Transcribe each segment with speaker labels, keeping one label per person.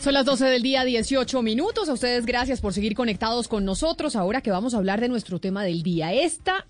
Speaker 1: Son las 12 del día, 18 minutos. A ustedes gracias por seguir conectados con nosotros. Ahora que vamos a hablar de nuestro tema del día. Esta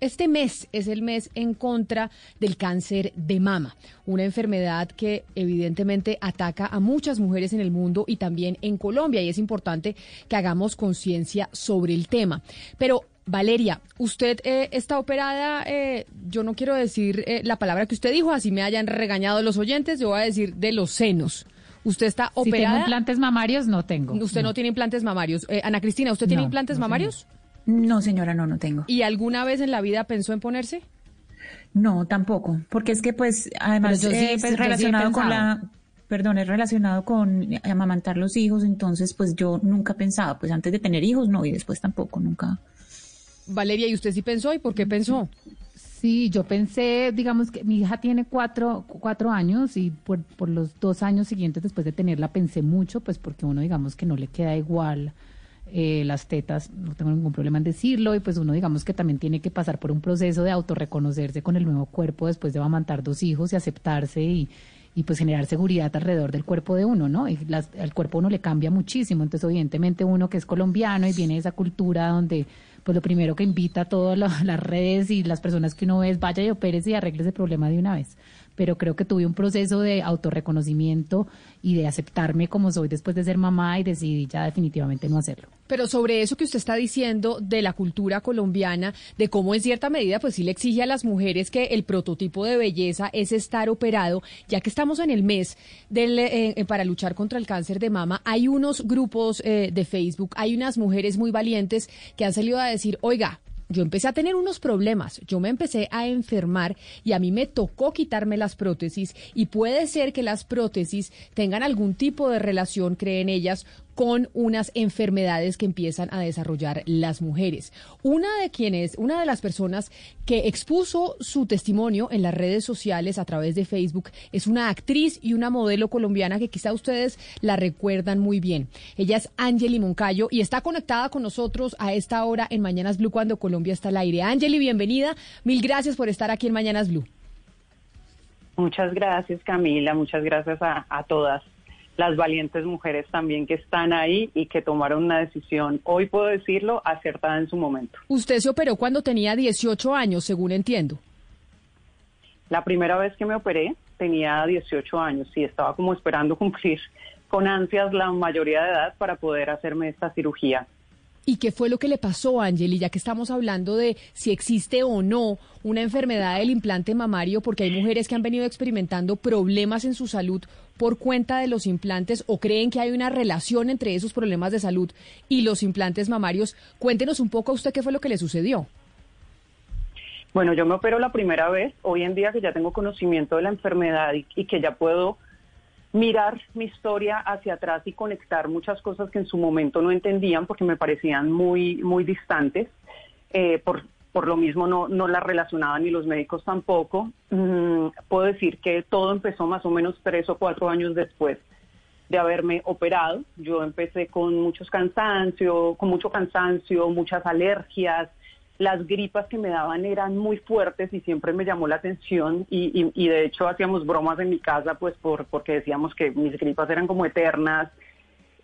Speaker 1: este mes es el mes en contra del cáncer de mama, una enfermedad que evidentemente ataca a muchas mujeres en el mundo y también en Colombia y es importante que hagamos conciencia sobre el tema. Pero Valeria, usted eh, está operada, eh, yo no quiero decir eh, la palabra que usted dijo, así me hayan regañado los oyentes, yo voy a decir de los senos. ¿Usted está operada? Si
Speaker 2: tengo implantes mamarios, no tengo.
Speaker 1: Usted no, tiene implantes mamarios. Eh, Ana Cristina, ¿usted tiene implantes mamarios?
Speaker 3: No, señora, no, no tengo.
Speaker 1: ¿Y alguna vez en la vida pensó en ponerse?
Speaker 3: No, tampoco, porque es que pues además es relacionado con la perdón, es relacionado con amamantar los hijos, entonces pues yo nunca pensaba, pues antes de tener hijos no y después tampoco, nunca.
Speaker 1: Valeria, ¿y usted sí pensó y por qué pensó?
Speaker 2: Sí, yo pensé, digamos que mi hija tiene cuatro, cuatro años y por, por los dos años siguientes después de tenerla pensé mucho, pues porque uno digamos que no le queda igual eh, las tetas, no tengo ningún problema en decirlo, y pues uno digamos que también tiene que pasar por un proceso de autorreconocerse con el nuevo cuerpo después de amamantar dos hijos y aceptarse y, y pues generar seguridad alrededor del cuerpo de uno, ¿no? Y el cuerpo uno le cambia muchísimo, entonces evidentemente uno que es colombiano y viene de esa cultura donde pues lo primero que invita a todas las redes y las personas que uno ve es vaya y opere y arregle ese problema de una vez. Pero creo que tuve un proceso de autorreconocimiento y de aceptarme como soy después de ser mamá y decidí ya definitivamente no hacerlo.
Speaker 1: Pero sobre eso que usted está diciendo de la cultura colombiana, de cómo en cierta medida pues sí le exige a las mujeres que el prototipo de belleza es estar operado, ya que estamos en el mes del, eh, eh, para luchar contra el cáncer de mama, hay unos grupos eh, de Facebook, hay unas mujeres muy valientes que han salido a decir, oiga, yo empecé a tener unos problemas, yo me empecé a enfermar y a mí me tocó quitarme las prótesis y puede ser que las prótesis tengan algún tipo de relación, creen ellas, con unas enfermedades que empiezan a desarrollar las mujeres. Una de quienes, una de las personas que expuso su testimonio en las redes sociales a través de Facebook es una actriz y una modelo colombiana que quizá ustedes la recuerdan muy bien. Ella es Angeli Moncayo y está conectada con nosotros a esta hora en Mañanas Blue cuando Colombia está al aire. Angeli, bienvenida. Mil gracias por estar aquí en Mañanas Blue.
Speaker 4: Muchas gracias, Camila. Muchas gracias a, a todas las valientes mujeres también que están ahí y que tomaron una decisión, hoy puedo decirlo, acertada en su momento.
Speaker 1: Usted se operó cuando tenía 18 años, según entiendo.
Speaker 4: La primera vez que me operé tenía 18 años y estaba como esperando cumplir con ansias la mayoría de edad para poder hacerme esta cirugía.
Speaker 1: ¿Y qué fue lo que le pasó, Angeli? Ya que estamos hablando de si existe o no una enfermedad del implante mamario, porque hay mujeres que han venido experimentando problemas en su salud por cuenta de los implantes o creen que hay una relación entre esos problemas de salud y los implantes mamarios. Cuéntenos un poco a usted qué fue lo que le sucedió.
Speaker 4: Bueno, yo me opero la primera vez, hoy en día que ya tengo conocimiento de la enfermedad y, que ya puedo mirar mi historia hacia atrás y conectar muchas cosas que en su momento no entendían porque me parecían muy, muy distantes. Eh, por, por lo mismo no, no la relacionaban ni los médicos tampoco. Mm, puedo decir que todo empezó más o menos tres o cuatro años después de haberme operado. Yo empecé con muchos cansancio, con mucho cansancio, muchas alergias. Las gripas que me daban eran muy fuertes y siempre me llamó la atención y, y, de hecho hacíamos bromas en mi casa pues por, porque decíamos que mis gripas eran como eternas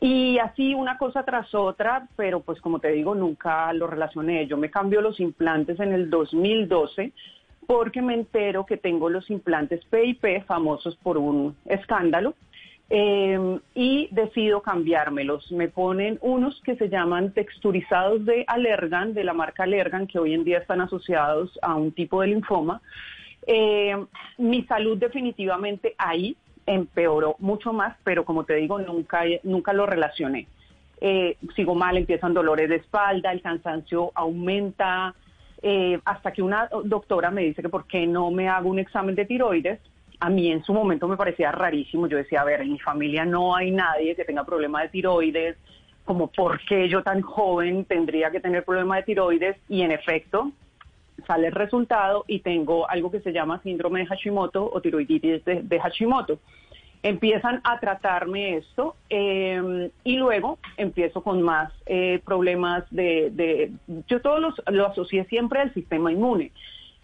Speaker 4: y así una cosa tras otra, pero pues como te digo, nunca lo relacioné. Yo me cambio los implantes en el 2012 porque me entero que tengo los implantes PIP famosos por un escándalo eh, y decido cambiármelos. Me ponen unos que se llaman texturizados de Allergan, de la marca Allergan, que hoy en día están asociados a un tipo de linfoma. Eh, mi salud definitivamente ahí empeoró mucho más, pero como te digo, nunca, nunca lo relacioné. Eh, sigo mal, empiezan dolores de espalda, el cansancio aumenta, eh, hasta que una doctora me dice que por qué no me hago un examen de tiroides a mí en su momento me parecía rarísimo. Yo decía, a ver, en mi familia no hay nadie que tenga problema de tiroides, como por qué yo tan joven tendría que tener problema de tiroides y en efecto sale el resultado y tengo algo que se llama síndrome de Hashimoto o tiroiditis de, Hashimoto. Empiezan a tratarme esto em, y luego empiezo con más eh, problemas de, Yo todos los, lo asocié siempre al sistema inmune.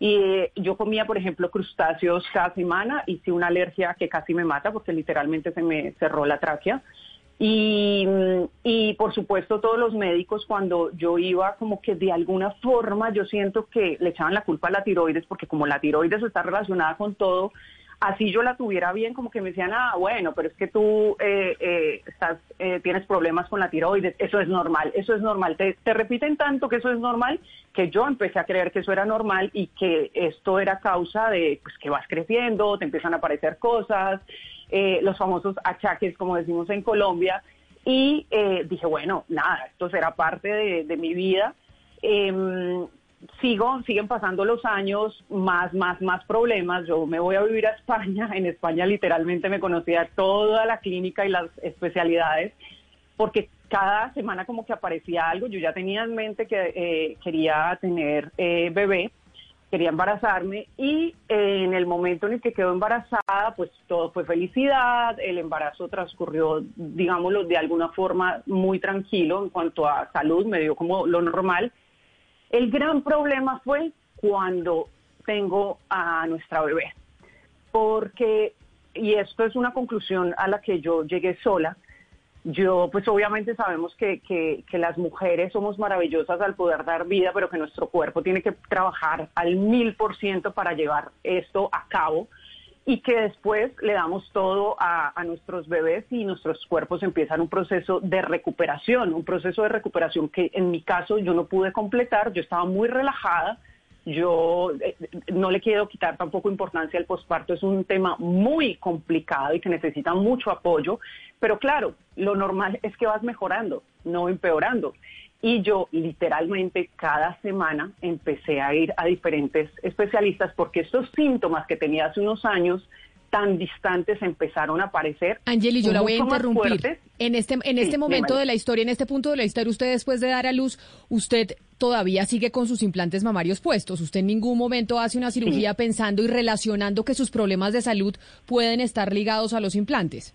Speaker 4: Y eh, yo comía, por ejemplo, crustáceos cada semana, hice una alergia que casi me mata porque literalmente se me cerró la tráquea. Y, y, por supuesto todos los médicos cuando yo iba como que de alguna forma yo siento que le echaban la culpa a la tiroides porque como la tiroides está relacionada con todo, así yo la tuviera bien como que me decían, ah, bueno, pero es que tú eh, eh, estás, eh, tienes problemas con la tiroides, eso es normal, eso es normal. Te, te repiten tanto que eso es normal que yo empecé a creer que eso era normal y que esto era causa de pues, que vas creciendo, te empiezan a aparecer cosas. Eh, los famosos achaques, como decimos en Colombia, y eh, dije, bueno, nada, esto será parte de, mi vida. Em, sigo, siguen pasando los años, más, más, más problemas. Yo me voy a vivir a España. En España literalmente me conocía toda la clínica y las especialidades, porque cada semana como que aparecía algo. Yo ya tenía en mente que eh, quería tener bebé quería embarazarme y eh, en el momento en el que quedó embarazada, pues todo fue felicidad, el embarazo transcurrió, digámoslo, de alguna forma muy tranquilo en cuanto a salud, me dio como lo normal. El gran problema fue cuando tengo a nuestra bebé, porque, y esto es una conclusión a la que yo llegué sola, yo, pues obviamente sabemos que, que, las mujeres somos maravillosas al poder dar vida, pero que nuestro cuerpo tiene que trabajar al mil por ciento para llevar esto a cabo y que después le damos todo a, nuestros bebés y nuestros cuerpos empiezan un proceso de recuperación, un proceso de recuperación que en mi caso yo no pude completar, yo estaba muy relajada, yo eh, no le quiero quitar tampoco importancia al posparto, es un tema muy complicado y que necesita mucho apoyo, pero claro, lo normal es que vas mejorando, no empeorando. Y yo literalmente cada semana empecé a ir a diferentes especialistas porque estos síntomas que tenía hace unos años tan distantes empezaron a aparecer.
Speaker 1: Angeli, yo la voy a interrumpir. En este, en este momento de la historia, en este punto de la historia, usted después de dar a luz, usted todavía sigue con sus implantes mamarios puestos. Usted en ningún momento hace una cirugía pensando y relacionando que sus problemas de salud pueden estar ligados a los implantes.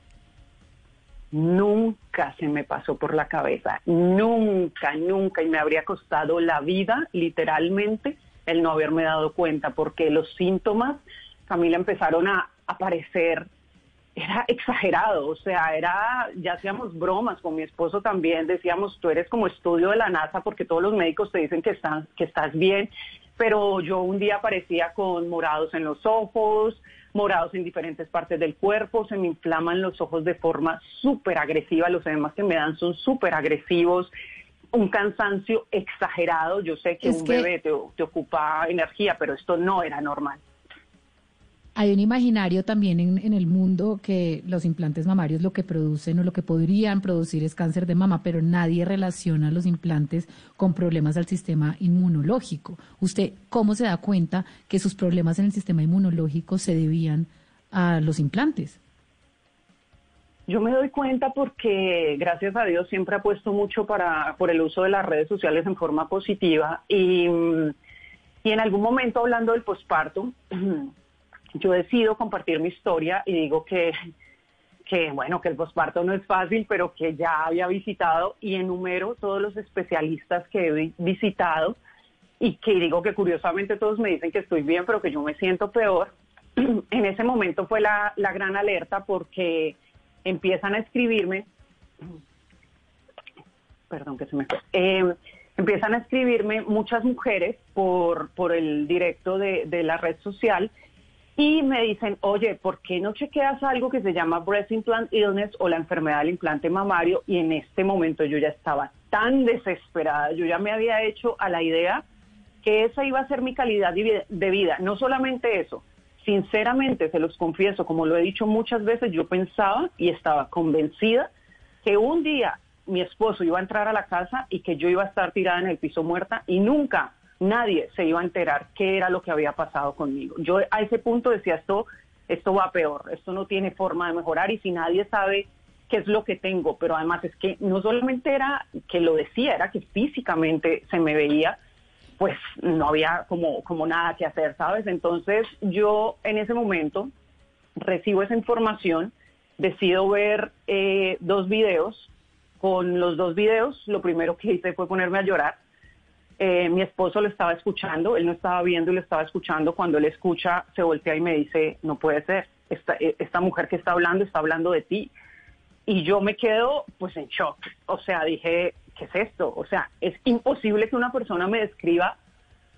Speaker 4: Nunca se me pasó por la cabeza, nunca, nunca, y me habría costado la vida, literalmente, el no haberme dado cuenta, porque los síntomas, Camila, empezaron a, aparecer, era exagerado, o sea, era, ya hacíamos bromas con mi esposo también, decíamos, tú eres como estudio de la NASA porque todos los médicos te dicen que estás, que estás bien, pero yo un día aparecía con morados en los ojos, morados en diferentes partes del cuerpo, se me inflaman los ojos de forma súper agresiva, los edemas que me dan son súper agresivos, un cansancio exagerado, yo sé que un bebé te ocupa energía, pero esto no era normal.
Speaker 2: Hay un imaginario también en, el mundo que los implantes mamarios lo que producen o lo que podrían producir es cáncer de mama, pero nadie relaciona los implantes con problemas al sistema inmunológico. ¿Usted cómo se da cuenta que sus problemas en el sistema inmunológico se debían a los implantes?
Speaker 4: Yo me doy cuenta porque, gracias a Dios, siempre apuesto mucho para, por el uso de las redes sociales en forma positiva y, y en algún momento hablando del posparto, yo decido compartir mi historia y digo que, que bueno, que el posparto no es fácil, pero que ya había visitado y enumero todos los especialistas que he visitado y que digo que curiosamente todos me dicen que estoy bien, pero que yo me siento peor. en ese momento fue la, la gran alerta porque empiezan a escribirme, perdón que se me eh, empiezan a escribirme muchas mujeres por, por el directo de, de la red social y me dicen, oye, ¿por qué no chequeas algo que se llama breast implant illness o la enfermedad del implante mamario? Y en este momento yo ya estaba tan desesperada, yo ya me había hecho a la idea que esa iba a ser mi calidad de vida. No solamente eso, sinceramente, se los confieso, como lo he dicho muchas veces, yo pensaba y estaba convencida que un día mi esposo iba a entrar a la casa y que yo iba a estar tirada en el piso muerta y nunca nadie se iba a enterar qué era lo que había pasado conmigo. Yo a ese punto decía esto, esto va peor, esto no tiene forma de mejorar y si nadie sabe qué es lo que tengo, pero además es que no solamente era que lo decía, era que físicamente se me veía, pues no había como, como nada que hacer, ¿sabes? Entonces yo en ese momento recibo esa información, decido ver eh, dos videos, con los dos videos lo primero que hice fue ponerme a llorar, eh, mi esposo lo estaba escuchando, él no estaba viendo y lo estaba escuchando. Cuando él escucha, se voltea y me dice, no puede ser, esta, eh, esta mujer que está hablando está hablando de ti. Y yo me quedo pues en shock. O sea, dije, ¿qué es esto? O sea, es imposible que una persona me describa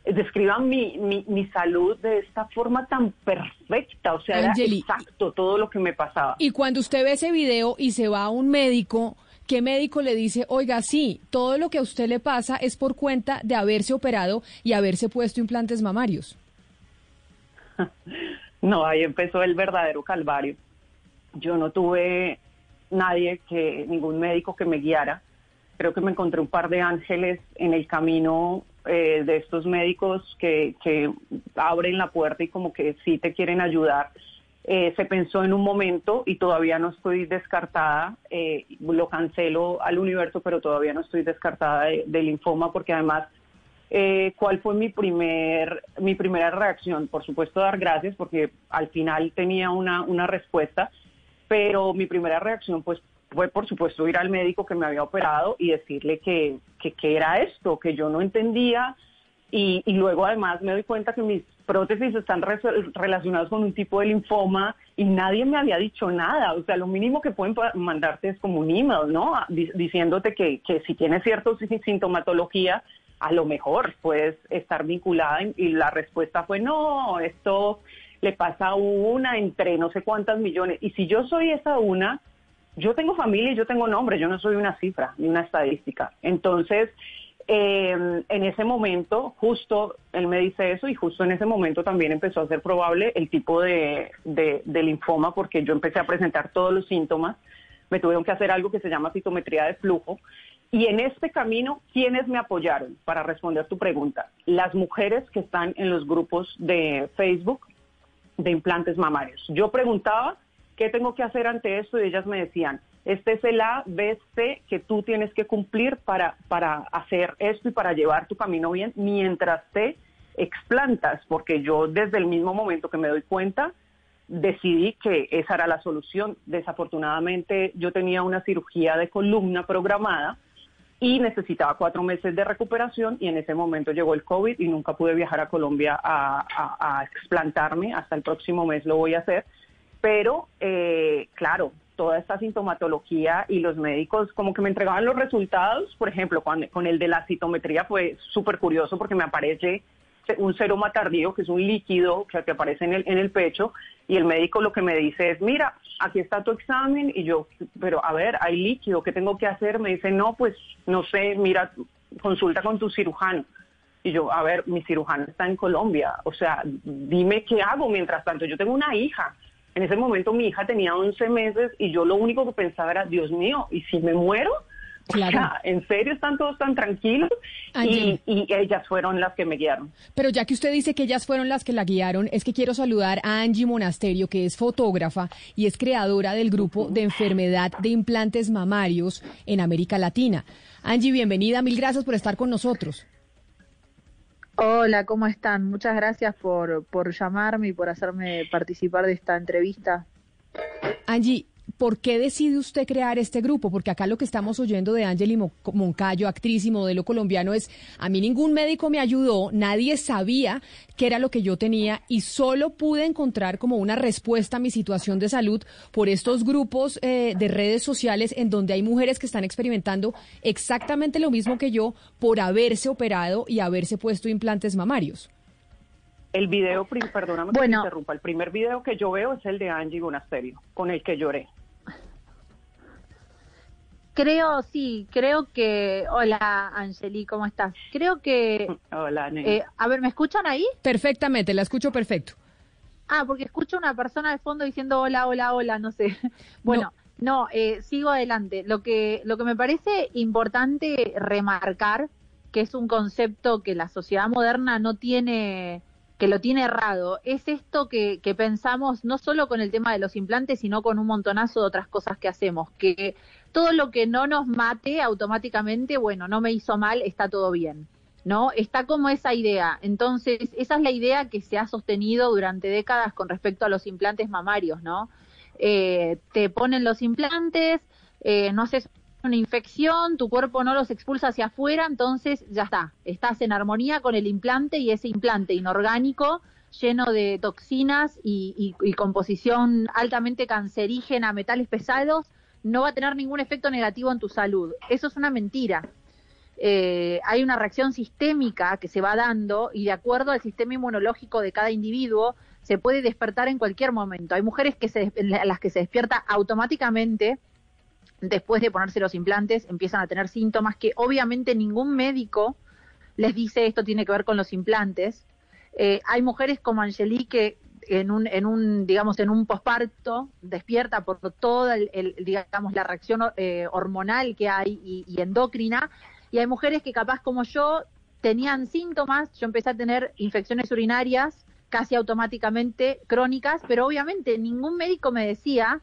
Speaker 4: describa mi, mi, mi, salud de esta forma tan perfecta, o sea, era exacto todo lo que me pasaba.
Speaker 1: Y cuando usted ve ese video y se va a un médico, ¿qué médico le dice, oiga, sí, todo lo que a usted le pasa es por cuenta de haberse operado y haberse puesto implantes mamarios?
Speaker 4: No, ahí empezó el verdadero calvario. Yo no tuve nadie que, ningún médico que me guiara. Creo que me encontré un par de ángeles en el camino eh, de estos médicos que, que abren la puerta y como que sí te quieren ayudar eh, se pensó en un momento y todavía no estoy descartada, eh, lo cancelo al universo, pero todavía no estoy descartada del linfoma porque además, eh, ¿cuál fue mi, primer, mi primera reacción? Por supuesto, dar gracias porque al final tenía una, una respuesta, pero mi primera reacción pues fue por supuesto ir al médico que me había operado y decirle que, que, que era esto, que yo no entendía y, y, luego además me doy cuenta que mis prótesis están relacionadas con un tipo de linfoma y nadie me había dicho nada. O sea, lo mínimo que pueden mandarte es como un email, ¿no? Diciéndote que, que si tienes cierta sintomatología, a lo mejor puedes estar vinculada. Y la respuesta fue, no, esto le pasa a una entre no sé cuántas millones. Y si yo soy esa una, yo tengo familia y yo tengo nombre, yo no soy una cifra ni una estadística. Entonces, eh, en ese momento, justo él me dice eso y justo en ese momento también empezó a ser probable el tipo de, linfoma porque yo empecé a presentar todos los síntomas. Me tuvieron que hacer algo que se llama citometría de flujo. Y en este camino, ¿quiénes me apoyaron? Para responder tu pregunta, las mujeres que están en los grupos de Facebook de implantes mamarios. Yo preguntaba, ¿qué tengo que hacer ante esto? Y ellas me decían, este es el A, B, C que tú tienes que cumplir para, para hacer esto y para llevar tu camino bien mientras te explantas, porque yo desde el mismo momento que me doy cuenta, decidí que esa era la solución. Desafortunadamente yo tenía una cirugía de columna programada y necesitaba cuatro meses de recuperación y en ese momento llegó el COVID y nunca pude viajar a Colombia a, explantarme. Hasta el próximo mes lo voy a hacer. Pero, eh, claro, toda esta sintomatología y los médicos como que me entregaban los resultados, por ejemplo, con el de la citometría fue súper curioso porque me aparece un seroma tardío, que es un líquido que, aparece en el pecho, y el médico lo que me dice es, mira, aquí está tu examen, y yo, pero a ver, hay líquido, ¿qué tengo que hacer? Me dice, no, pues no sé, mira, consulta con tu cirujano. Y yo, a ver, mi cirujano está en Colombia, o sea, dime qué hago mientras tanto, yo tengo una hija en ese momento mi hija tenía 11 meses y yo lo único que pensaba era, Dios mío, ¿y si me muero? Claro. ¿en serio están todos tan tranquilos? Y, ellas fueron las que me guiaron.
Speaker 1: Pero ya que usted dice que ellas fueron las que la guiaron, es que quiero saludar a Angie Monasterio, que es fotógrafa y es creadora del grupo de enfermedad de implantes mamarios en América Latina. Angie, bienvenida, mil gracias por estar con nosotros.
Speaker 5: Hola, ¿cómo están? Muchas gracias por, por llamarme y por hacerme participar de esta entrevista.
Speaker 1: Angie, ¿por qué decide usted crear este grupo? Porque acá lo que estamos oyendo de Angeli Moncayo, actriz y modelo colombiano, es a mí ningún médico me ayudó, nadie sabía qué era lo que yo tenía y solo pude encontrar como una respuesta a mi situación de salud por estos grupos eh, de redes sociales en donde hay mujeres que están experimentando exactamente lo mismo que yo por haberse operado y haberse puesto implantes mamarios.
Speaker 4: El video, perdóname que me interrumpa, el primer video que yo veo es el de Angie Bonasterio, con el que lloré.
Speaker 5: Creo, sí, creo que... Hola, Angeli, ¿cómo estás? Creo que...
Speaker 4: Hola, eh,
Speaker 5: A ver, ¿me escuchan ahí?
Speaker 1: Perfectamente, la escucho perfecto.
Speaker 5: Ah, porque escucho una persona de fondo diciendo hola, hola, hola, no sé. Bueno, no, eh, sigo adelante. Lo que, lo que me parece importante remarcar, que es un concepto que la sociedad moderna no tiene que lo tiene errado, es esto que, que pensamos no solo con el tema de los implantes, sino con un montonazo de otras cosas que hacemos, que todo lo que no nos mate automáticamente, bueno, no me hizo mal, está todo bien. ¿no? Está como esa idea. Entonces, esa es la idea que se ha sostenido durante décadas con respecto a los implantes mamarios, ¿no? Eh, te ponen los implantes, eh, no haces una infección, tu cuerpo no los expulsa hacia afuera, entonces ya está, estás en armonía con el implante y ese implante inorgánico lleno de toxinas y, composición altamente cancerígena, metales pesados, no va a tener ningún efecto negativo en tu salud. Eso es una mentira. Eh, hay una reacción sistémica que se va dando y de acuerdo al sistema inmunológico de cada individuo se puede despertar en cualquier momento. Hay mujeres que se, las que se despierta automáticamente después de ponerse los implantes empiezan a tener síntomas que obviamente ningún médico les dice esto tiene que ver con los implantes. Eh, hay mujeres como Angelique que en un, en un digamos, en un posparto despierta por toda el, digamos, la reacción eh, hormonal que hay y, y endocrina. Y hay mujeres que capaz como yo tenían síntomas, yo empecé a tener infecciones urinarias casi automáticamente crónicas, pero obviamente ningún médico me decía,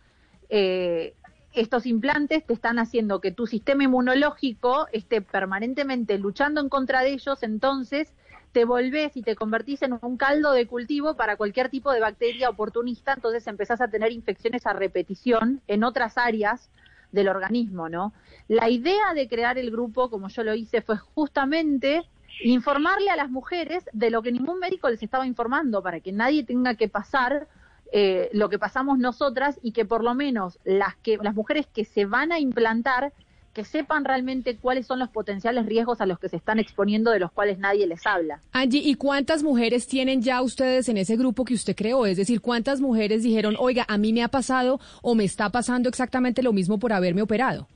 Speaker 5: eh, estos implantes te están haciendo que tu sistema inmunológico esté permanentemente luchando en contra de ellos, entonces te volvés y te convertís en un caldo de cultivo para cualquier tipo de bacteria oportunista, entonces empezás a tener infecciones a repetición en otras áreas del organismo, ¿no? La idea de crear el grupo, como yo lo hice, fue justamente informarle a las mujeres de lo que ningún médico les estaba informando, para que nadie tenga que pasar eh, lo que pasamos nosotras y que por lo menos las que las mujeres que se van a implantar que sepan realmente cuáles son los potenciales riesgos a los que se están exponiendo de los cuales nadie les habla.
Speaker 1: Angie, ¿y cuántas mujeres tienen ya ustedes en ese grupo que usted creó? Es decir, ¿cuántas mujeres dijeron, oiga, a mí me ha pasado o me está pasando exactamente lo mismo por haberme operado?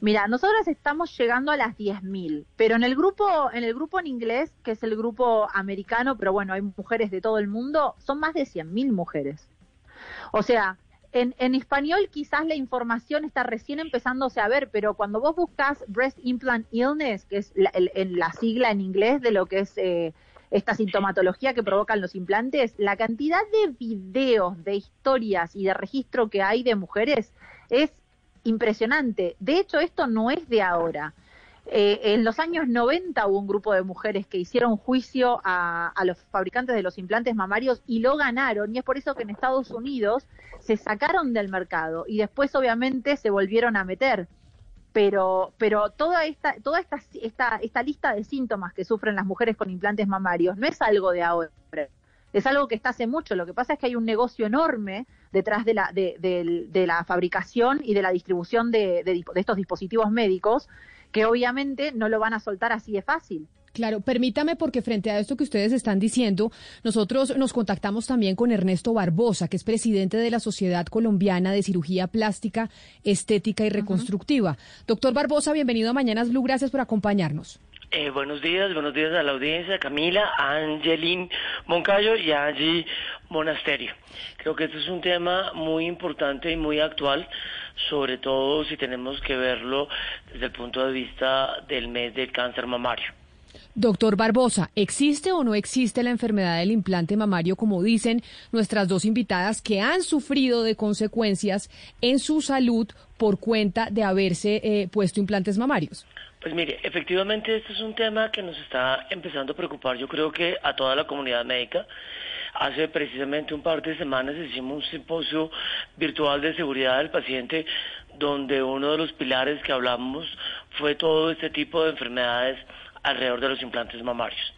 Speaker 5: Mira, nosotros estamos llegando a las 10.000, pero en el grupo en el grupo en inglés, que es el grupo americano, pero bueno, hay mujeres de todo el mundo, son más de 100.000 mujeres. O sea, en, en, español quizás la información está recién empezándose a ver, pero cuando vos buscas Breast Implant Illness, que es la, en la sigla en inglés de lo que es eh, esta sintomatología que provocan los implantes, la cantidad de videos, de historias y de registro que hay de mujeres es impresionante. De hecho, esto no es de ahora. Eh, en los años 90 hubo un grupo de mujeres que hicieron juicio a, los fabricantes de los implantes mamarios y lo ganaron, y es por eso que en Estados Unidos se sacaron del mercado y después obviamente se volvieron a meter. Pero, pero toda esta, toda esta, esta, esta lista de síntomas que sufren las mujeres con implantes mamarios no es algo de ahora es algo que está hace mucho. Lo que pasa es que hay un negocio enorme detrás de la, de, la fabricación y de la distribución de, de, estos dispositivos médicos que obviamente no lo van a soltar así de fácil.
Speaker 1: Claro, permítame porque frente a esto que ustedes están diciendo, nosotros nos contactamos también con Ernesto Barbosa, que es presidente de la Sociedad Colombiana de Cirugía Plástica, Estética y Reconstructiva. Doctor Barbosa, bienvenido a Mañanas Blue, gracias por acompañarnos.
Speaker 6: Eh, buenos días, buenos días a la audiencia, Camila, Angelín Moncayo y Angie Monasterio. Creo que este es un tema muy importante y muy actual, sobre todo si tenemos que verlo desde el punto de vista del mes del cáncer mamario.
Speaker 1: Doctor Barbosa, ¿existe o no existe la enfermedad del implante mamario, como dicen nuestras dos invitadas, que han sufrido de consecuencias en su salud por cuenta de haberse eh, puesto implantes mamarios?
Speaker 6: Pues mire, efectivamente este es un tema que nos está empezando a preocupar, yo creo que a toda la comunidad médica. Hace precisamente un par de semanas hicimos un simposio virtual de seguridad del paciente donde uno de los pilares que hablamos fue todo este tipo de enfermedades alrededor de los implantes mamarios.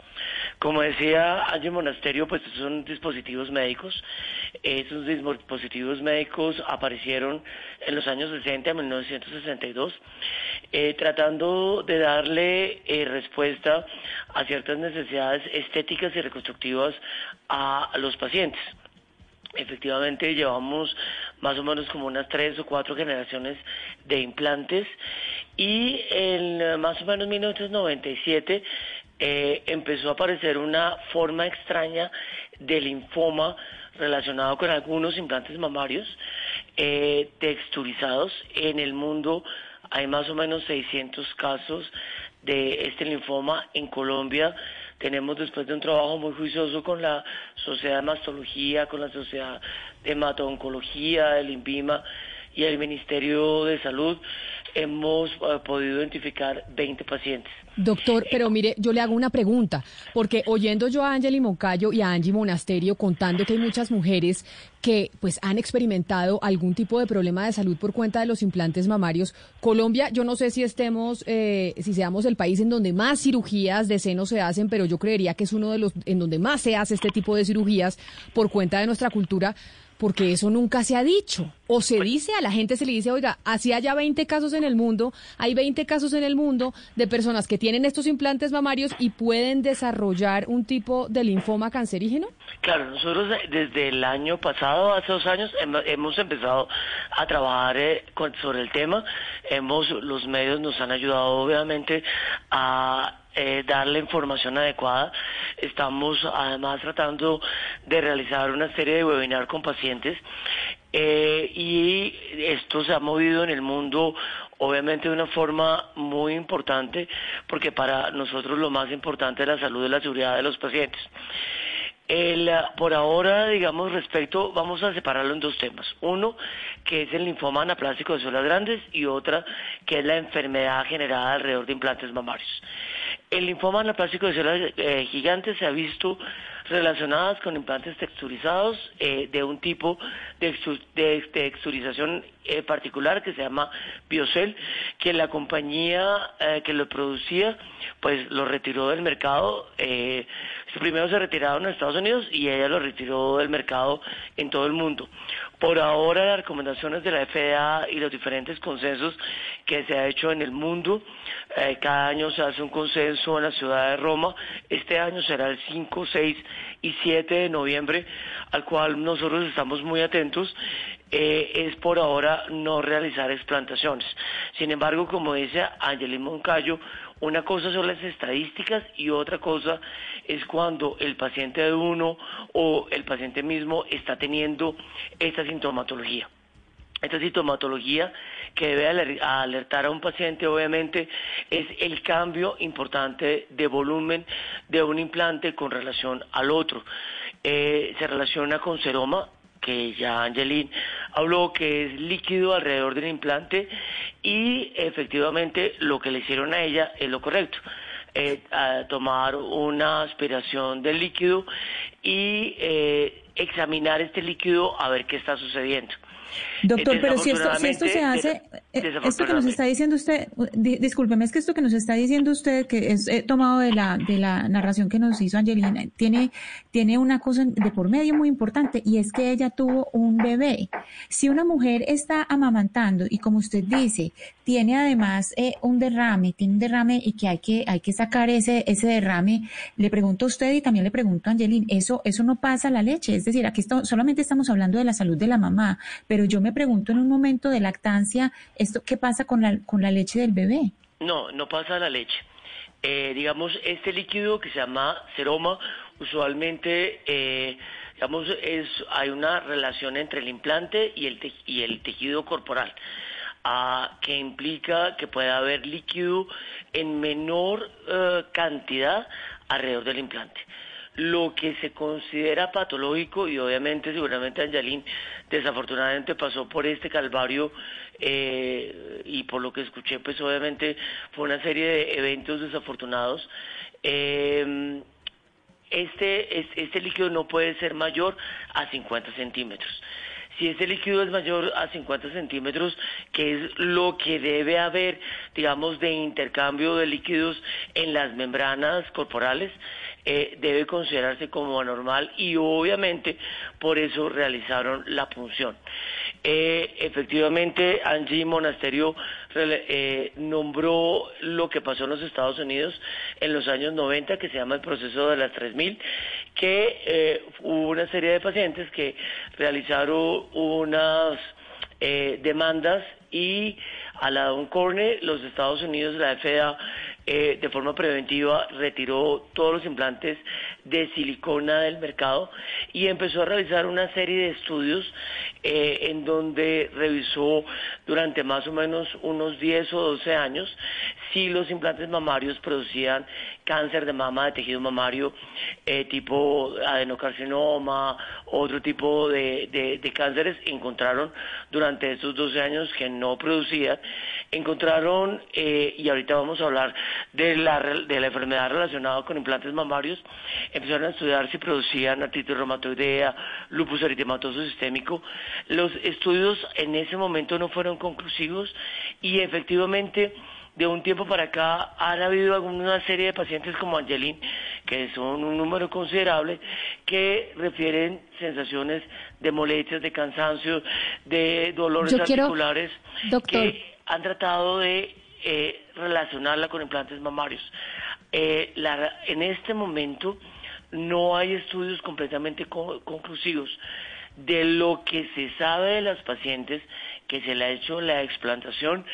Speaker 6: Como decía Angie Monasterio, pues son dispositivos médicos. Esos dispositivos médicos aparecieron en los años 60, 1962, eh, tratando de darle eh, respuesta a ciertas necesidades estéticas y reconstructivas a los pacientes. Efectivamente, llevamos más o menos como unas tres o cuatro generaciones de implantes y en más o menos 1997 eh, empezó a aparecer una forma extraña de linfoma relacionado con algunos implantes mamarios eh, texturizados. En el mundo hay más o menos 600 casos de este linfoma. En Colombia tenemos después de un trabajo muy juicioso con la Sociedad de Mastología, con la Sociedad de Hemato-Oncología, el INVIMA y el Ministerio de Salud, hemos eh, podido identificar 20 pacientes.
Speaker 1: Doctor, pero mire, yo le hago una pregunta, porque oyendo yo a Angeli Moncayo y a Angie Monasterio contando que hay muchas mujeres que pues han experimentado algún tipo de problema de salud por cuenta de los implantes mamarios. Colombia, yo no sé si estemos, eh, si seamos el país en donde más cirugías de seno se hacen, pero yo creería que es uno de los en donde más se hace este tipo de cirugías por cuenta de nuestra cultura porque eso nunca se ha dicho. O se dice, a la gente se le dice, oiga, así haya 20 casos en el mundo, hay 20 casos en el mundo de personas que tienen estos implantes mamarios y pueden desarrollar un tipo de linfoma cancerígeno.
Speaker 6: Claro, nosotros desde el año pasado, hace dos años, hemos empezado a trabajar eh, sobre el tema. Hemos, los medios nos han ayudado obviamente a eh, dar la información adecuada. Estamos además tratando de realizar una serie de webinars con pacientes eh, y esto se ha movido en el mundo obviamente de una forma muy importante porque para nosotros lo más importante es la salud y la seguridad de los pacientes. El, por ahora, digamos, respecto, vamos a separarlo en dos temas. Uno, que es el linfoma anaplásico de células grandes y otra, que es la enfermedad generada alrededor de implantes mamarios. El linfoma anaplásico de células eh, gigantes se ha visto relacionadas con implantes texturizados eh, de un tipo de, texturización eh, particular que se llama Biocel, que la compañía que lo producía pues lo retiró del mercado. primero se retiraron en Estados Unidos y ella lo retiró del mercado en todo el mundo. Por ahora las recomendaciones de la FDA y los diferentes consensos que se ha hecho en el mundo, eh, cada año se hace un consenso en la ciudad de Roma, este año será el 5, 6 y 7 de noviembre, al cual nosotros estamos muy atentos, eh, es por ahora no realizar explantaciones. Sin embargo, como dice Angelina Moncayo, una cosa son las estadísticas y otra cosa es cuando el paciente de uno o el paciente mismo está teniendo esta sintomatología. Esta sintomatología que debe alertar a un paciente obviamente es el cambio importante de volumen de un implante con relación al otro. Eh, se relaciona con seroma, que ya Angelín habló que es líquido alrededor del implante y efectivamente lo que le hicieron a ella es lo correcto. Eh, tomar una aspiración del líquido y eh, examinar este líquido a ver qué está sucediendo.
Speaker 3: Doctor, pero si esto, si esto se hace, eh, esto que nos está diciendo usted, discúlpeme, es que esto que nos está diciendo usted, que es tomado de la, de la narración que nos hizo Angelina, tiene, tiene una cosa de por medio muy importante y es que ella tuvo un bebé. Si una mujer está amamantando y como usted dice, tiene además eh, un derrame, tiene un derrame y que hay que, hay que sacar ese, ese derrame, le pregunto a usted y también le pregunto a Angelina, eso, eso no pasa la leche, es decir, aquí solamente estamos hablando de la salud de la mamá, pero yo me pregunto en un momento de lactancia, esto ¿qué pasa con la, con la leche del bebé?
Speaker 6: No, no pasa la leche. Eh, digamos, este líquido que se llama seroma, usualmente, eh, digamos, es, hay una relación entre el implante y el, y el tejido corporal, que implica que puede haber líquido en menor eh, cantidad alrededor del implante lo que se considera patológico y obviamente seguramente Angelín desafortunadamente pasó por este calvario eh, y por lo que escuché pues obviamente fue una serie de eventos desafortunados. Eh, este, este líquido no puede ser mayor a 50 centímetros. Si ese líquido es mayor a 50 centímetros, que es lo que debe haber, digamos, de intercambio de líquidos en las membranas corporales, eh, debe considerarse como anormal y obviamente por eso realizaron la punción. Eh, efectivamente, Angie Monasterio eh, nombró lo que pasó en los Estados Unidos en los años 90, que se llama el proceso de las 3000, que hubo una serie de pacientes que realizaron unas demandas y a la Don Corne, los Estados Unidos, la FDA, eh, de forma preventiva retiró todos los implantes de silicona del mercado y empezó a realizar una serie de estudios eh, en donde revisó durante más o menos unos 10 o 12 años si los implantes mamarios producían cáncer de mama, de tejido mamario, eh, tipo adenocarcinoma, otro tipo de, de, cánceres, encontraron durante estos 12 años que no producían. Encontraron, eh, y ahorita vamos a hablar de la, de la enfermedad relacionada con implantes mamarios, empezaron a estudiar si producían artritis reumatoidea, lupus eritematoso sistémico. Los estudios en ese momento no fueron conclusivos y efectivamente de un tiempo para acá han habido alguna serie de pacientes como Angelín, que son un número considerable, que refieren sensaciones de molestias, de cansancio, de dolores articulares, que han tratado de eh, relacionarla con implantes mamarios. Eh, en este momento no hay estudios completamente conclusivos. De lo que se sabe de las pacientes que se le ha hecho la explantación,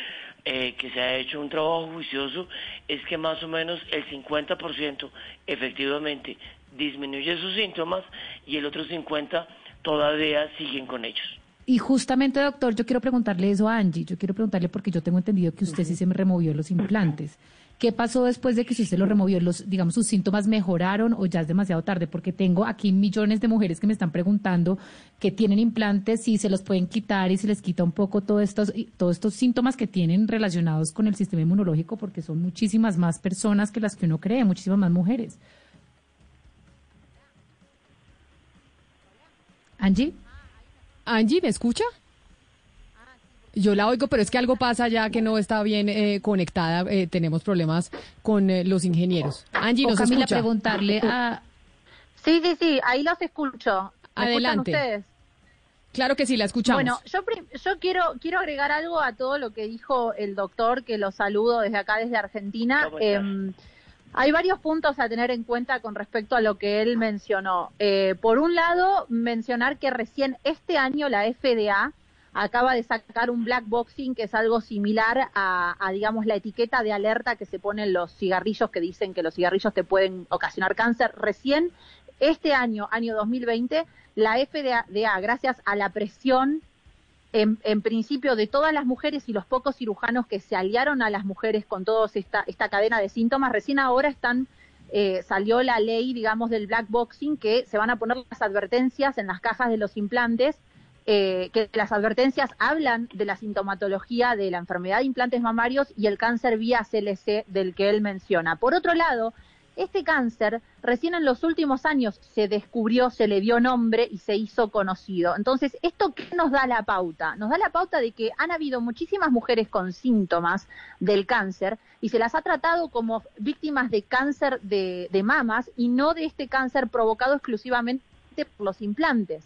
Speaker 6: eh, que se ha hecho un trabajo juicioso es que más o menos el 50% efectivamente disminuye sus síntomas y el otro 50% todavía siguen con ellos.
Speaker 2: Y justamente, doctor, yo quiero preguntarle eso a Angie. Yo quiero preguntarle porque yo tengo entendido que usted sí se me removió los implantes. ¿Qué pasó después de que usted se lo removió? Los, digamos, sus síntomas mejoraron o ya es demasiado tarde? Porque tengo aquí millones de mujeres que me están preguntando que tienen implantes, si se los pueden quitar y se les quita un poco todos estos, todos estos síntomas que tienen relacionados con el sistema inmunológico, porque son muchísimas más personas que las que uno cree, muchísimas más mujeres. Angie.
Speaker 1: Angie, ¿me escucha? Yo la oigo, pero es que algo pasa ya que no está bien eh, conectada. Eh, tenemos problemas con eh, los ingenieros. Angie, ¿nos
Speaker 2: Camila, preguntarle a...
Speaker 5: Sí, sí, sí, ahí los escucho.
Speaker 1: Adelante. ustedes? Claro que sí, la escuchamos.
Speaker 5: Bueno, yo, yo quiero, quiero agregar algo a todo lo que dijo el doctor, que lo saludo desde acá, desde Argentina. Hay varios puntos a tener en cuenta con respecto a lo que él mencionó. por un lado, mencionar que recién este año la FDA acaba de sacar un black boxing que es algo similar a, digamos, la etiqueta de alerta que se ponen los cigarrillos que dicen que los cigarrillos te pueden ocasionar cáncer. Recién este año, año 2020, la FDA, gracias a la presión en, principio de todas las mujeres y los pocos cirujanos que se aliaron a las mujeres con toda esta, esta cadena de síntomas, recién ahora están eh, salió la ley, digamos, del black boxing, que se van a poner las advertencias en las cajas de los implantes eh, que las advertencias hablan de la sintomatología de la enfermedad de implantes mamarios y el cáncer vía CLC del que él menciona. Por otro lado, este cáncer recién en los últimos años se descubrió, se le dio nombre y se hizo conocido. Entonces, ¿esto qué nos da la pauta? Nos da la pauta de que han habido muchísimas mujeres con síntomas del cáncer y se las ha tratado como víctimas de cáncer de mamas y no de este cáncer provocado exclusivamente por los implantes.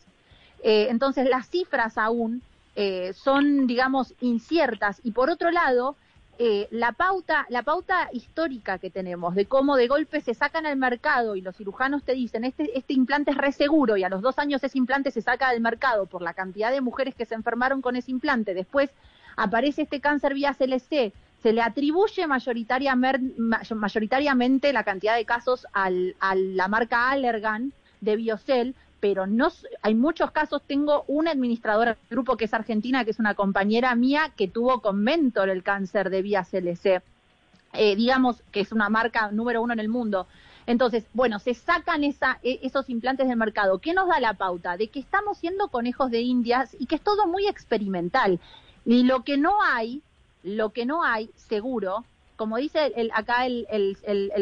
Speaker 5: Eh, entonces las cifras aún eh, son, digamos, inciertas. Y por otro lado, eh, la pauta, la pauta histórica que tenemos de cómo de golpe se sacan al mercado y los cirujanos te dicen este, este implante es re seguro y a los dos años ese implante se saca del mercado por la cantidad de mujeres que se enfermaron con ese implante. Después aparece este cáncer vía CLC, se le atribuye mayoritariamente la cantidad de casos al, a la marca Allergan de Biocel, pero no hay muchos casos, tengo una administradora del grupo que es argentina, que es una compañera mía que tuvo con Mentor el cáncer de vía CLC, eh, digamos que es una marca número uno en el mundo. Entonces, bueno, se sacan esa, e, esos implantes del mercado. ¿Qué nos da la pauta? De que estamos siendo conejos de indias y que es todo muy experimental. Y lo que no hay, lo que no hay, seguro, como dice el, acá el,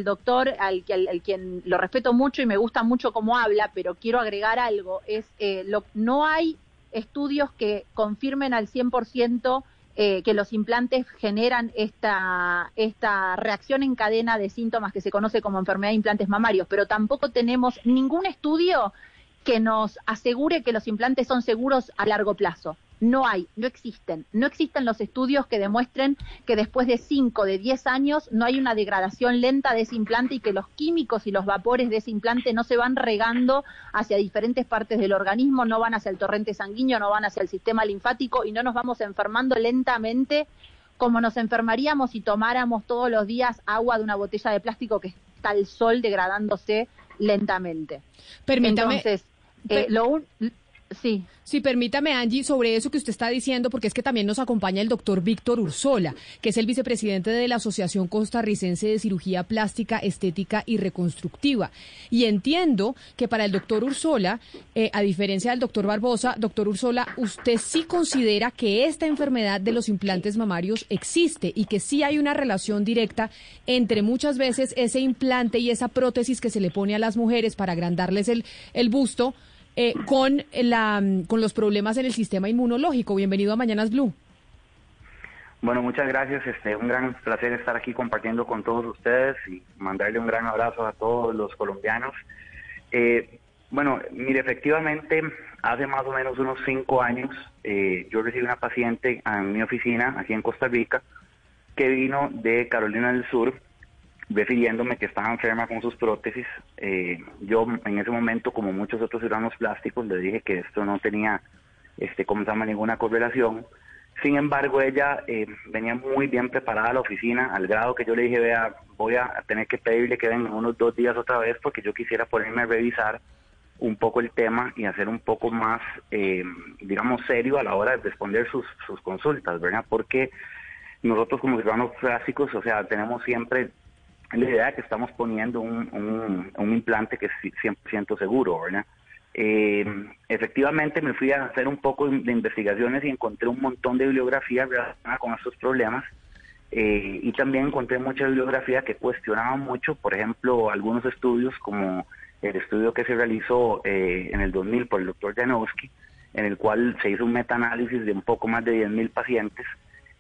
Speaker 5: doctor, al, al, quien lo respeto mucho y me gusta mucho cómo habla, pero quiero agregar algo, es eh, no hay estudios que confirmen al 100% eh, que los implantes generan esta, esta reacción en cadena de síntomas que se conoce como enfermedad de implantes mamarios, pero tampoco tenemos ningún estudio que nos asegure que los implantes son seguros a largo plazo. No hay, no existen. No existen los estudios que demuestren que después de 5, de 10 años no hay una degradación lenta de ese implante y que los químicos y los vapores de ese implante no se van regando hacia diferentes partes del organismo, no van hacia el torrente sanguíneo, no van hacia el sistema linfático y no nos vamos enfermando lentamente como nos enfermaríamos si tomáramos todos los días agua de una botella de plástico que está al sol degradándose lentamente.
Speaker 1: Permítame.
Speaker 5: Entonces, eh, lo, Sí.
Speaker 1: Sí, permítame, Angie, sobre eso que usted está diciendo, porque es que también nos acompaña el doctor Víctor Ursola, que es el vicepresidente de la Asociación Costarricense de Cirugía Plástica, Estética y Reconstructiva. Y entiendo que para el doctor Ursola, eh, a diferencia del doctor Barbosa, doctor Ursola, usted sí considera que esta enfermedad de los implantes mamarios existe y que sí hay una relación directa entre muchas veces ese implante y esa prótesis que se le pone a las mujeres para agrandarles el, el busto eh, con, la, con los problemas en el sistema inmunológico. Bienvenido a Mañanas Blue.
Speaker 7: Bueno, muchas gracias. Este, un gran placer estar aquí compartiendo con todos ustedes y mandarle un gran abrazo a todos los colombianos. Eh, bueno, mire, efectivamente, hace más o menos unos cinco años eh, yo recibí una paciente en mi oficina aquí en Costa Rica que vino de Carolina del Sur refiriéndome que estaba enferma con sus prótesis. Eh, yo en ese momento, como muchos otros ciudadanos plásticos, le dije que esto no tenía, este, como se llama, ninguna correlación. Sin embargo, ella eh, venía muy bien preparada a la oficina, al grado que yo le dije, vea, voy a tener que pedirle que venga unos dos días otra vez porque yo quisiera ponerme a revisar un poco el tema y hacer un poco más, eh, digamos, serio a la hora de responder sus, sus consultas, ¿verdad? Porque nosotros como ciudadanos plásticos, o sea, tenemos siempre la idea que estamos poniendo un, un, implante que es 100% seguro, ¿verdad? Eh, efectivamente me fui a hacer un poco de investigaciones y encontré un montón de bibliografía relacionada con estos problemas eh, y también encontré mucha bibliografía que cuestionaba mucho, por ejemplo, algunos estudios como el estudio que se realizó eh, en el 2000 por el doctor Janowski, en el cual se hizo un metaanálisis de un poco más de 10.000 pacientes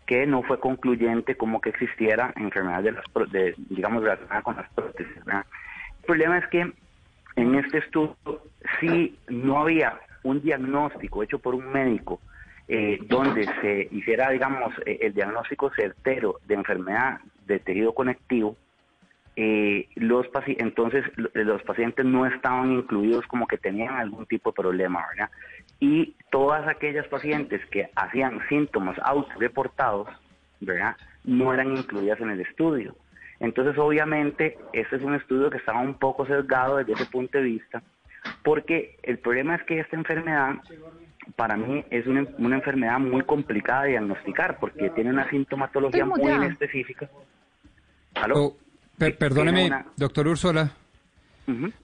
Speaker 7: que no fue concluyente como que existiera enfermedad de las, de, digamos, relacionada con las prótesis. El problema es que en este estudio sí no había un diagnóstico hecho por un médico eh, donde se hiciera, digamos, eh, el diagnóstico certero de enfermedad de tejido conectivo, eh, los entonces los pacientes no estaban incluidos como que tenían algún tipo de problema, ¿verdad? Y todas aquellas pacientes que hacían síntomas autorreportados, ¿verdad? No eran incluidas en el estudio. Entonces, obviamente, este es un estudio que estaba un poco sesgado desde ese punto de vista, porque el problema es que esta enfermedad, para mí, es una, enfermedad muy complicada de diagnosticar, porque tiene una sintomatología muy específica.
Speaker 8: ¿Aló? perdóneme, doctor Ursola.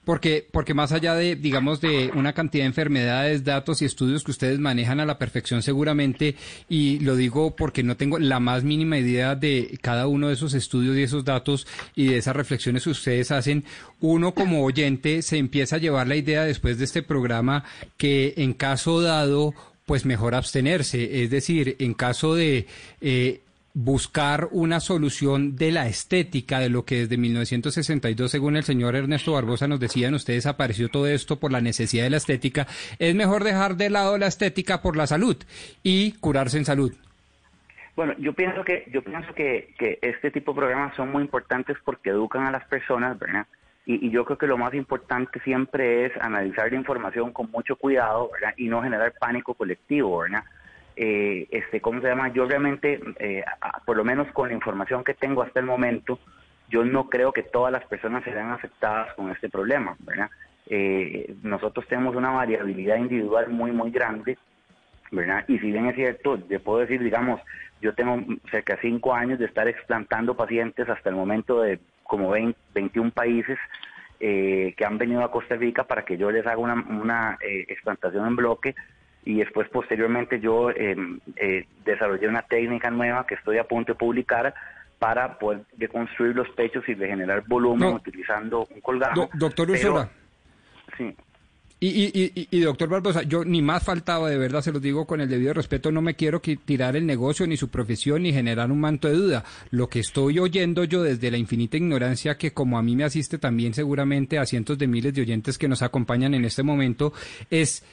Speaker 8: Porque, porque más allá de, digamos, de una cantidad de enfermedades, datos y estudios que ustedes manejan a la perfección seguramente, y lo digo porque no tengo la más mínima idea de cada uno de esos estudios y esos datos y de esas reflexiones que ustedes hacen, uno como oyente se empieza a llevar la idea después de este programa que en caso dado pues mejor abstenerse. Es decir, en caso de eh, buscar una solución de la estética, de lo que desde 1962, según el señor Ernesto Barbosa nos decían, usted desapareció todo esto por la necesidad de la estética, es mejor dejar de lado la estética por la salud y curarse en salud.
Speaker 7: Bueno, yo pienso que yo pienso que, que este tipo de programas son muy importantes porque educan a las personas, ¿verdad? Y, y, yo creo que lo más importante siempre es analizar la información con mucho cuidado, ¿verdad? Y no generar pánico colectivo, ¿verdad? Eh, este, ¿cómo se llama? Yo realmente, eh, por lo menos con la información que tengo hasta el momento, yo no creo que todas las personas serán afectadas con este problema, ¿verdad? Eh, nosotros tenemos una variabilidad individual muy, muy grande, ¿verdad? Y si bien es cierto, yo puedo decir, digamos, yo tengo cerca de cinco años de estar explantando pacientes hasta el momento de como 20, 21 países eh, que han venido a Costa Rica para que yo les haga una, una eh, explantación en bloque, y después posteriormente yo em, eh, desarrollé una técnica nueva que estoy a punto de publicar para poder reconstruir los pechos y regenerar volumen utilizando un colgado.
Speaker 8: doctor Ursula. Sí. Y, y, y, doctor Barbosa, yo ni más faltaba, de verdad se lo digo con el debido respeto, no me quiero tirar el negocio, ni su profesión, ni generar un manto de duda. Lo que estoy oyendo yo desde la infinita ignorancia que como a mí me asiste también seguramente a cientos de miles de oyentes que nos acompañan en este momento, es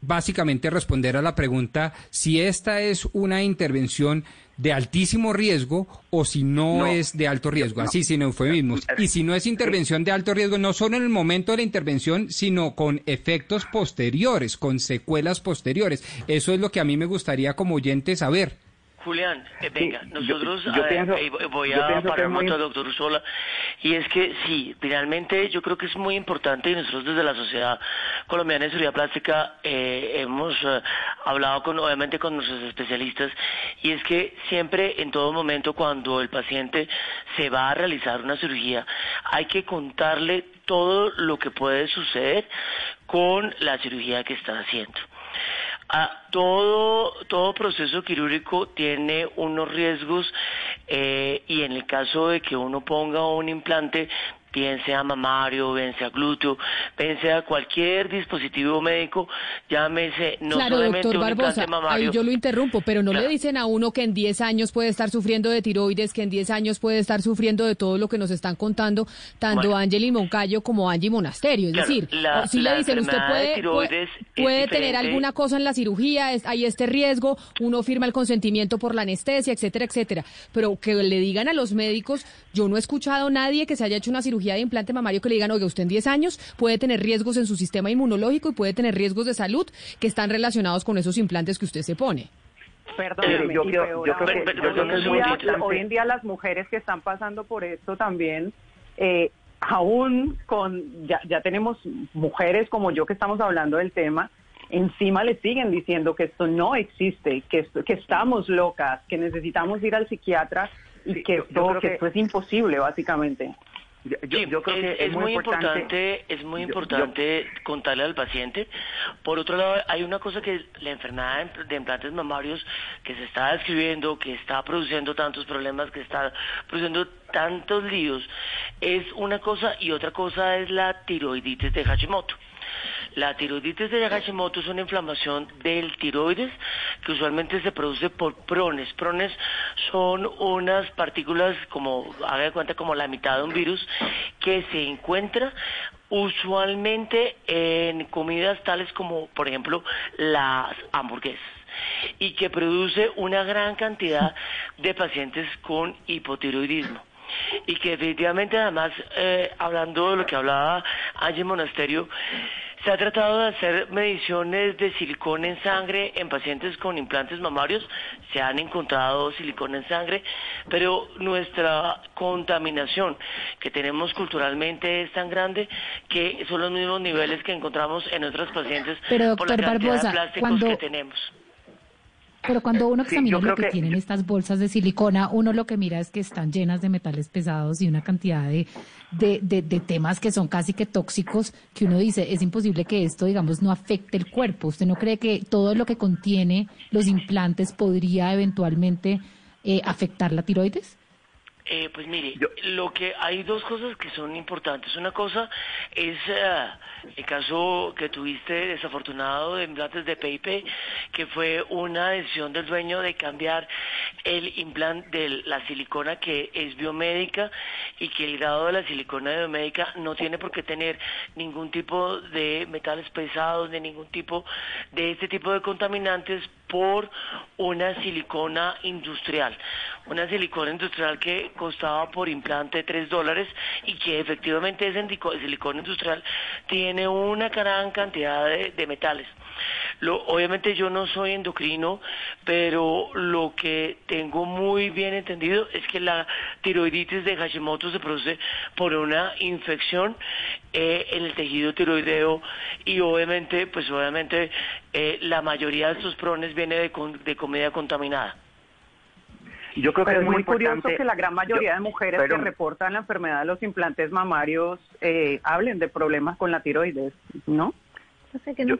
Speaker 8: básicamente responder a la pregunta si esta es una intervención de altísimo riesgo o si no, es de alto riesgo, así sin eufemismos. Y si no es intervención de alto riesgo, no solo en el momento de la intervención, sino con efectos posteriores, con secuelas posteriores. Eso es lo que a mí me gustaría como oyente saber.
Speaker 6: Julián, eh, venga, nosotros eh, voy a parar mucho al doctor Usola y es que sí, finalmente yo creo que es muy importante y nosotros desde la Sociedad Colombiana de Cirugía Plástica eh, hemos hablado con obviamente con nuestros especialistas y es que siempre en todo momento cuando el paciente se va a realizar una cirugía hay que contarle todo lo que puede suceder con la cirugía que está haciendo. Ah, todo, todo proceso quirúrgico tiene unos riesgos eh, y en el caso de que uno ponga un implante bien sea mamario, bien sea glúteo, bien sea cualquier dispositivo médico, llámese no
Speaker 1: claro, solamente doctor Barbosa, Ahí yo lo interrumpo, pero no le dicen a uno que en 10 años puede estar sufriendo de tiroides, que en 10 años puede estar sufriendo de todo lo que nos están contando tanto Angeli Moncayo como Angie Monasterio. Es decir, si le dicen usted puede, puede, tener alguna cosa en la cirugía, hay este riesgo, uno firma el consentimiento por la anestesia, etcétera, etcétera. Pero que le digan a los médicos, yo no he escuchado a nadie que se haya hecho una cirugía de implante mamario que le digan, oye, usted en 10 años puede tener riesgos en su sistema inmunológico y puede tener riesgos de salud que están relacionados con esos implantes que usted se pone.
Speaker 4: Perdón, yo, creo, que hoy en día las mujeres que están pasando por esto también, eh, aún con, ya, ya tenemos mujeres como yo que estamos hablando del tema, encima le siguen diciendo que esto no existe, que, que estamos locas, que necesitamos ir al psiquiatra y que, esto, que esto es imposible, básicamente.
Speaker 6: Yo, creo es, que es, muy importante, es muy importante contarle al paciente. Por otro lado, hay una cosa que la enfermedad de implantes mamarios que se está describiendo, que está produciendo tantos problemas, que está produciendo tantos líos, es una cosa y otra cosa es la tiroiditis de Hashimoto. La tiroiditis de Hashimoto es una inflamación del tiroides que usualmente se produce por prones. Prones son unas partículas como, haga de cuenta, como la mitad de un virus que se encuentra usualmente en comidas tales como, por ejemplo, las hamburguesas y que produce una gran cantidad de pacientes con hipotiroidismo y que definitivamente además, eh, hablando de lo que hablaba Angie Monasterio, se ha tratado de hacer mediciones de silicón en sangre en pacientes con implantes mamarios, se han encontrado silicón en sangre, pero nuestra contaminación que tenemos culturalmente es tan grande que son los mismos niveles que encontramos en otros pacientes por la cantidad de plásticos que tenemos.
Speaker 2: Pero cuando uno examina lo que, tienen estas bolsas de silicona, uno lo que mira es que están llenas de metales pesados y una cantidad de, de, temas que son casi que tóxicos, que uno dice, es imposible que esto, digamos, no afecte el cuerpo. ¿Usted no cree que todo lo que contiene los implantes podría eventualmente eh, afectar la tiroides?
Speaker 6: Eh, pues mire, lo que hay dos cosas que son importantes. Una cosa es eh, el caso que tuviste desafortunado de implantes de PIP, que fue una decisión del dueño de cambiar el implante de la silicona que es biomédica y que el grado de la silicona biomédica no tiene por qué tener ningún tipo de metales pesados, ni ningún tipo de este tipo de contaminantes por una silicona industrial. Una silicona industrial que costaba por implante 3 dólares y que efectivamente ese silicona industrial tiene una gran cantidad de, metales. obviamente yo no soy endocrino, pero lo que tengo muy bien entendido es que la tiroiditis de Hashimoto se produce por una infección eh, en el tejido tiroideo y obviamente, pues obviamente eh, la mayoría de estos prones viene de comida contaminada.
Speaker 4: Yo creo que es muy, curioso que la gran mayoría de mujeres que reportan la enfermedad de los implantes mamarios eh, hablen de problemas con la tiroides, ¿no?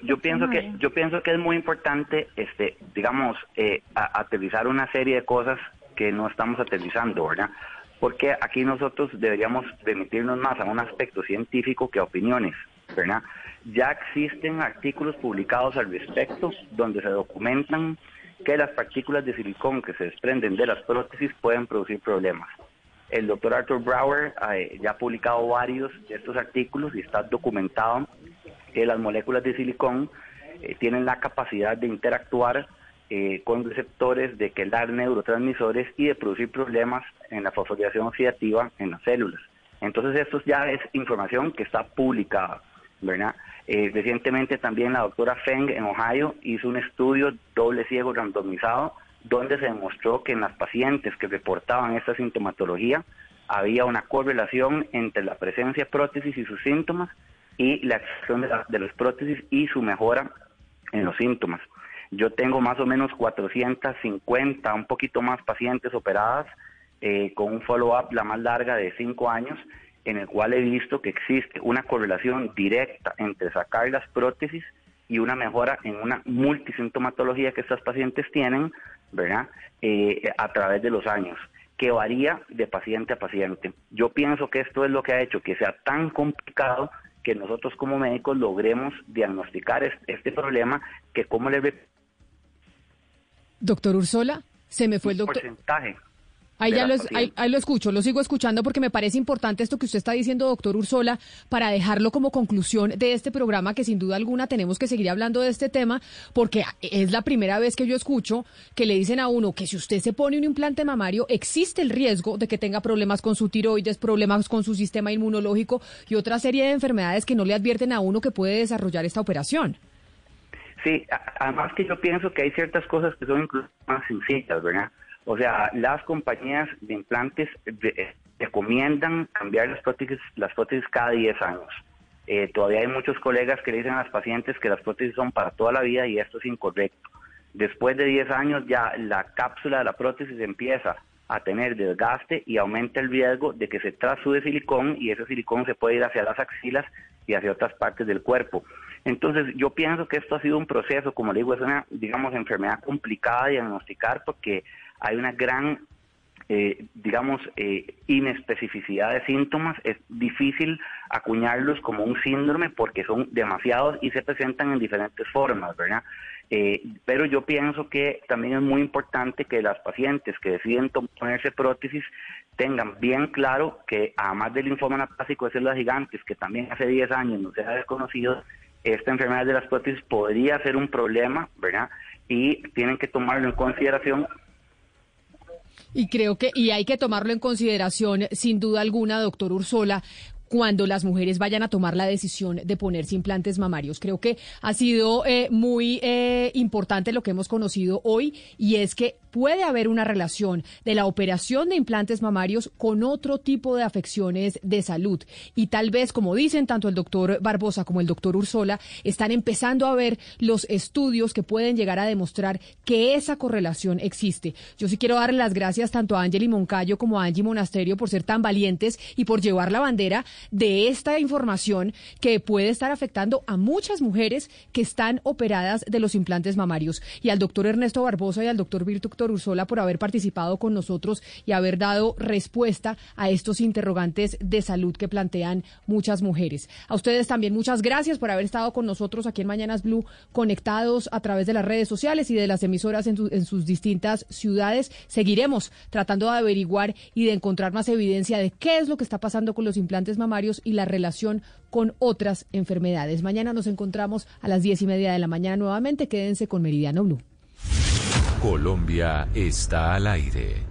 Speaker 7: Yo, pienso que yo pienso que es muy importante, este, digamos, eh, aterrizar una serie de cosas que no estamos aterrizando, ¿verdad? Porque aquí nosotros deberíamos remitirnos más a un aspecto científico que a opiniones, ¿verdad? Ya existen artículos publicados al respecto donde se documentan que las partículas de silicón que se desprenden de las prótesis pueden producir problemas. El doctor Arthur Brower eh, ya ha publicado varios de estos artículos y está documentado que las moléculas de silicón eh, tienen la capacidad de interactuar eh, con receptores, de quedar neurotransmisores y de producir problemas en la fosforilación oxidativa en las células. Entonces esto ya es información que está publicada, ¿verdad? Eh, recientemente también la doctora Feng en Ohio hizo un estudio doble ciego randomizado donde se demostró que en las pacientes que reportaban esta sintomatología había una correlación entre la presencia de prótesis y sus síntomas y la acción de, de las prótesis y su mejora en los síntomas. Yo tengo más o menos 450, un poquito más pacientes operadas eh, con un follow-up la más larga de 5 años, en el cual he visto que existe una correlación directa entre sacar las prótesis y una mejora en una multisintomatología que estas pacientes tienen, ¿verdad? Eh, a través de los años, que varía de paciente a paciente. Yo pienso que esto es lo que ha hecho que sea tan complicado que nosotros como médicos logremos diagnosticar este, problema que como le...
Speaker 1: Doctor Ursola, se me fue el doctor...
Speaker 7: Porcentaje
Speaker 1: Ahí, ya lo, ahí, lo escucho, lo sigo escuchando porque me parece importante esto que usted está diciendo, doctor Ursola, para dejarlo como conclusión de este programa, que sin duda alguna tenemos que seguir hablando de este tema, porque es la primera vez que yo escucho que le dicen a uno que si usted se pone un implante mamario, existe el riesgo de que tenga problemas con su tiroides, problemas con su sistema inmunológico y otra serie de enfermedades que no le advierten a uno que puede desarrollar esta operación.
Speaker 7: Sí, además que yo pienso que hay ciertas cosas que son incluso más sencillas, ¿verdad? O sea, las compañías de implantes recomiendan cambiar las prótesis, las prótesis cada 10 años. Eh, todavía hay muchos colegas que le dicen a las pacientes que las prótesis son para toda la vida y esto es incorrecto. Después de 10 años ya la cápsula de la prótesis empieza a tener desgaste y aumenta el riesgo de que se trasude silicón y ese silicón se puede ir hacia las axilas y hacia otras partes del cuerpo. Entonces, yo pienso que esto ha sido un proceso, como le digo, es una, digamos, enfermedad complicada de diagnosticar porque hay una gran, eh, digamos, eh, inespecificidad de síntomas. Es difícil acuñarlos como un síndrome porque son demasiados y se presentan en diferentes formas, ¿verdad? Eh, pero yo pienso que también es muy importante que las pacientes que deciden ponerse prótesis tengan bien claro que además del linfoma anaplásico de células gigantes, que también hace 10 años no se ha desconocido, esta enfermedad de las prótesis podría ser un problema, ¿verdad? Y tienen que tomarlo en consideración
Speaker 1: y creo que, y hay que tomarlo en consideración, sin duda alguna, doctor Ursola, cuando las mujeres vayan a tomar la decisión de ponerse implantes mamarios. Creo que ha sido eh, muy eh, importante lo que hemos conocido hoy y es que puede haber una relación de la operación de implantes mamarios con otro tipo de afecciones de salud. Y tal vez, como dicen tanto el doctor Barbosa como el doctor Ursola, están empezando a ver los estudios que pueden llegar a demostrar que esa correlación existe. Yo sí quiero darle las gracias tanto a Angeli Moncayo como a Angie Monasterio por ser tan valientes y por llevar la bandera de esta información que puede estar afectando a muchas mujeres que están operadas de los implantes mamarios. Y al doctor Ernesto Barbosa y al doctor Virtu Ursola por haber participado con nosotros y haber dado respuesta a estos interrogantes de salud que plantean muchas mujeres. A ustedes también muchas gracias por haber estado con nosotros aquí en Mañanas Blue, conectados a través de las redes sociales y de las emisoras en, en sus distintas ciudades. Seguiremos tratando de averiguar y de encontrar más evidencia de qué es lo que está pasando con los implantes y la relación con otras enfermedades. Mañana nos encontramos a las diez y media de la mañana nuevamente. Quédense con Meridiano Blue.
Speaker 9: Colombia está al aire.